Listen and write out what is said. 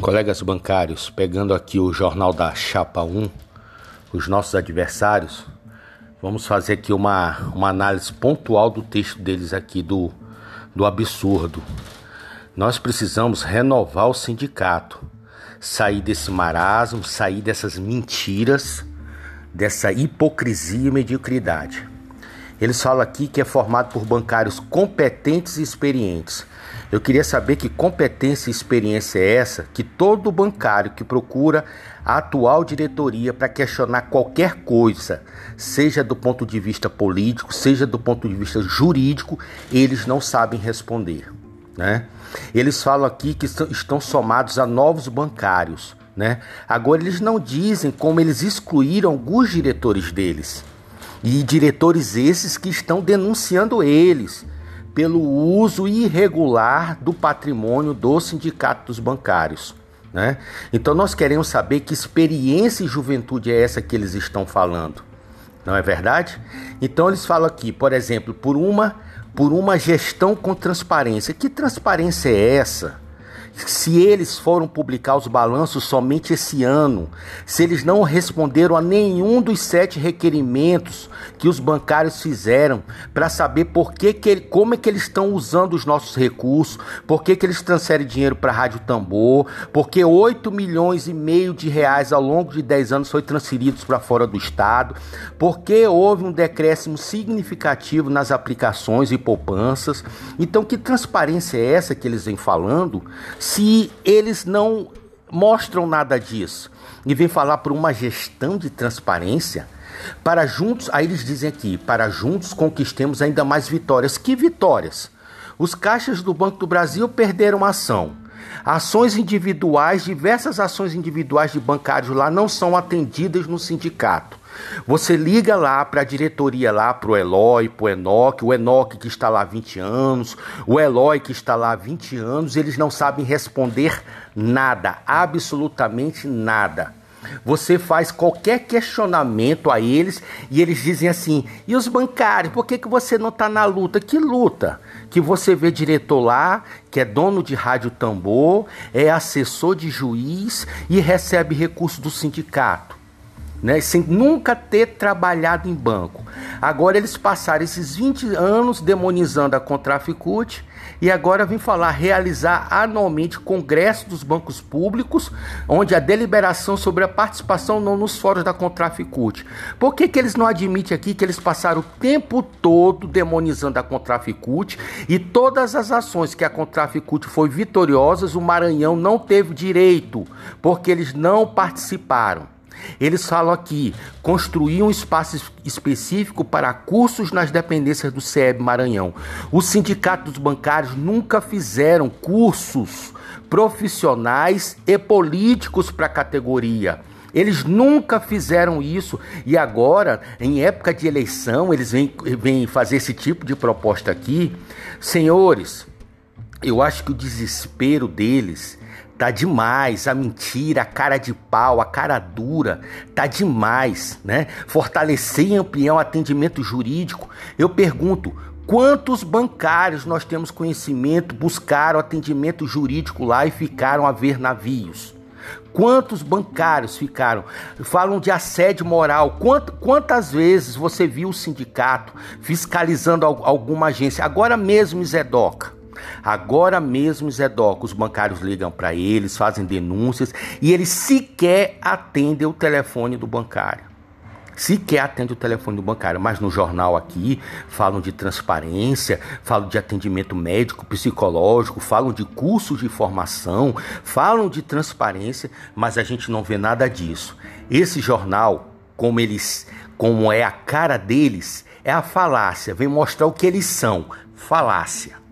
Colegas bancários, pegando aqui o jornal da Chapa 1, os nossos adversários, vamos fazer aqui uma, uma análise pontual do texto deles aqui, do, do absurdo. Nós precisamos renovar o sindicato, sair desse marasmo, sair dessas mentiras, dessa hipocrisia e mediocridade. Eles falam aqui que é formado por bancários competentes e experientes. Eu queria saber que competência e experiência é essa que todo bancário que procura a atual diretoria para questionar qualquer coisa, seja do ponto de vista político, seja do ponto de vista jurídico, eles não sabem responder. Né? Eles falam aqui que estão somados a novos bancários. Né? Agora, eles não dizem como eles excluíram alguns diretores deles. E diretores esses que estão denunciando eles pelo uso irregular do patrimônio do sindicato dos bancários. Né? Então nós queremos saber que experiência e juventude é essa que eles estão falando. Não é verdade? Então eles falam aqui, por exemplo, por uma por uma gestão com transparência. Que transparência é essa? Se eles foram publicar os balanços somente esse ano, se eles não responderam a nenhum dos sete requerimentos que os bancários fizeram para saber por que, que como é que eles estão usando os nossos recursos, por que, que eles transferem dinheiro para a Rádio Tambor, porque 8 milhões e meio de reais ao longo de 10 anos foi transferidos para fora do estado, porque houve um decréscimo significativo nas aplicações e poupanças. Então, que transparência é essa que eles vêm falando? Se eles não mostram nada disso e vêm falar por uma gestão de transparência, para juntos, aí eles dizem aqui, para juntos conquistemos ainda mais vitórias. Que vitórias? Os caixas do Banco do Brasil perderam ação. Ações individuais, diversas ações individuais de bancários lá não são atendidas no sindicato. Você liga lá para a diretoria lá, para o Eloy, para o Enoque, o Enoque que está lá há 20 anos, o Eloy que está lá há 20 anos, eles não sabem responder nada, absolutamente nada. Você faz qualquer questionamento a eles e eles dizem assim: e os bancários, por que, que você não está na luta? Que luta? Que você vê diretor lá, que é dono de rádio tambor, é assessor de juiz e recebe recurso do sindicato né, sem nunca ter trabalhado em banco. Agora eles passaram esses 20 anos demonizando a Contraficute e agora vem falar realizar anualmente congresso dos bancos públicos, onde a deliberação sobre a participação não nos fóruns da Contraficute. Por que, que eles não admitem aqui que eles passaram o tempo todo demonizando a Contraficute e todas as ações que a Contraficute foi vitoriosas, o Maranhão não teve direito, porque eles não participaram. Eles falam aqui: construir um espaço específico para cursos nas dependências do CEB Maranhão. Os sindicatos bancários nunca fizeram cursos profissionais e políticos para a categoria. Eles nunca fizeram isso e agora, em época de eleição, eles vêm, vêm fazer esse tipo de proposta aqui. Senhores, eu acho que o desespero deles Tá demais, a mentira, a cara de pau, a cara dura, tá demais, né? Fortalecer e ampliar o atendimento jurídico. Eu pergunto, quantos bancários nós temos conhecimento, buscaram atendimento jurídico lá e ficaram a ver navios? Quantos bancários ficaram? Falam de assédio moral. quantas vezes você viu o sindicato fiscalizando alguma agência? Agora mesmo, Zedoca. Agora mesmo, Zedoca, os bancários ligam para eles, fazem denúncias e eles sequer atendem o telefone do bancário. Sequer atende o telefone do bancário, mas no jornal aqui falam de transparência, falam de atendimento médico, psicológico, falam de cursos de formação, falam de transparência, mas a gente não vê nada disso. Esse jornal, como eles, como é a cara deles, é a falácia, vem mostrar o que eles são, falácia.